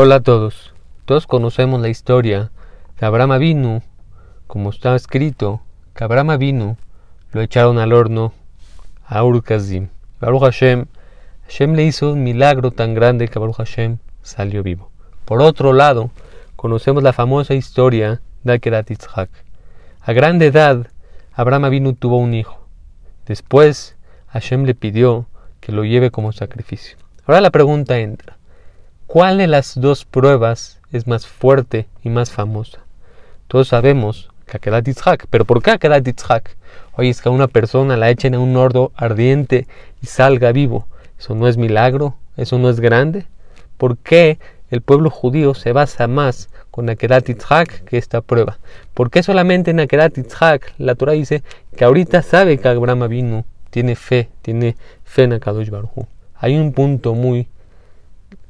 Hola a todos. Todos conocemos la historia de Abraham Avinu, como está escrito, que Abraham Avinu lo echaron al horno a Urkazim. Baruch Hashem, Hashem le hizo un milagro tan grande que Baruch Hashem salió vivo. Por otro lado, conocemos la famosa historia de Akedat Yitzhak. A grande edad, Abraham Avinu tuvo un hijo. Después, Hashem le pidió que lo lleve como sacrificio. Ahora la pregunta entra. ¿Cuál de las dos pruebas es más fuerte y más famosa? Todos sabemos que Akedat Yitzhak, pero ¿por qué Akedat Yitzhak? Oye, es que a una persona la echen en un horno ardiente y salga vivo. ¿Eso no es milagro? ¿Eso no es grande? ¿Por qué el pueblo judío se basa más con Akedat Yitzhak que esta prueba? ¿Por qué solamente en Akedat Yitzhak la Torah dice que ahorita sabe que Abraham vino, tiene fe, tiene fe en Akadosh Baruj Hay un punto muy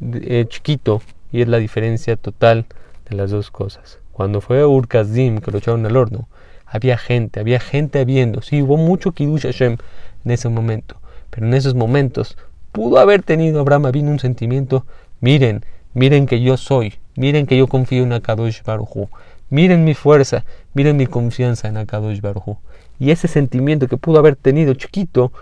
eh, chiquito y es la diferencia total de las dos cosas. Cuando fue Urkazim que lo echaron al horno, había gente, había gente viendo. Sí, hubo mucho Kiddush Hashem en ese momento, pero en esos momentos pudo haber tenido Abraham vino un sentimiento, miren, miren que yo soy, miren que yo confío en Akadosh Baruj miren mi fuerza, miren mi confianza en Akadosh Baruj Y ese sentimiento que pudo haber tenido chiquito,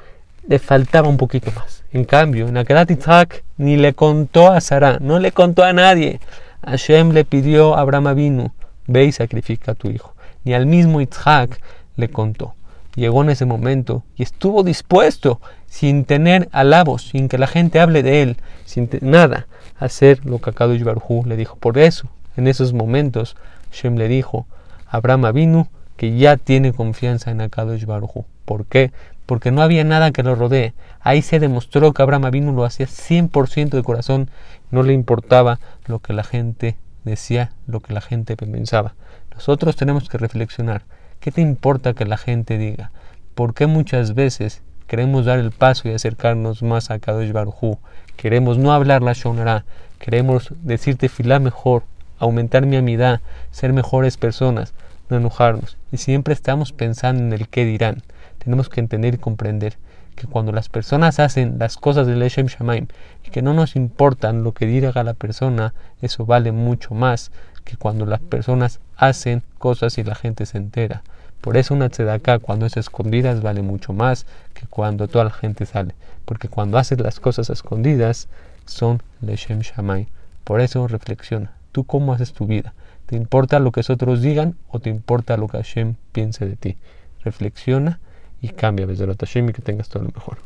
le faltaba un poquito más. En cambio, en Akedat Yitzhak ni le contó a Sara, no le contó a nadie. Hashem le pidió a Abraham Avinu, ve y sacrifica a tu hijo. Ni al mismo Yitzhak le contó. Llegó en ese momento y estuvo dispuesto, sin tener alabos, sin que la gente hable de él, sin nada, a hacer lo que Akadosh Baruj le dijo. Por eso, en esos momentos, Hashem le dijo Abraham Avinu que ya tiene confianza en Akadosh Baruj ¿Por qué? porque no había nada que lo rodee. Ahí se demostró que Abraham Avinu lo hacía 100% de corazón, no le importaba lo que la gente decía, lo que la gente pensaba. Nosotros tenemos que reflexionar, ¿qué te importa que la gente diga? ¿Por qué muchas veces queremos dar el paso y acercarnos más a Kadosh Baruj Queremos no hablar la Shonara, queremos decirte filá mejor, aumentar mi amidad, ser mejores personas, no enojarnos. Y siempre estamos pensando en el qué dirán tenemos que entender y comprender que cuando las personas hacen las cosas del Leshem Shamaim y que no nos importan lo que diga la persona, eso vale mucho más que cuando las personas hacen cosas y la gente se entera. Por eso una tzedakah cuando es escondidas vale mucho más que cuando toda la gente sale. Porque cuando haces las cosas escondidas son Leshem Shamaim. Por eso reflexiona. ¿Tú cómo haces tu vida? ¿Te importa lo que otros digan o te importa lo que Hashem piense de ti? Reflexiona y cambia desde la Tashimi que tengas todo lo mejor.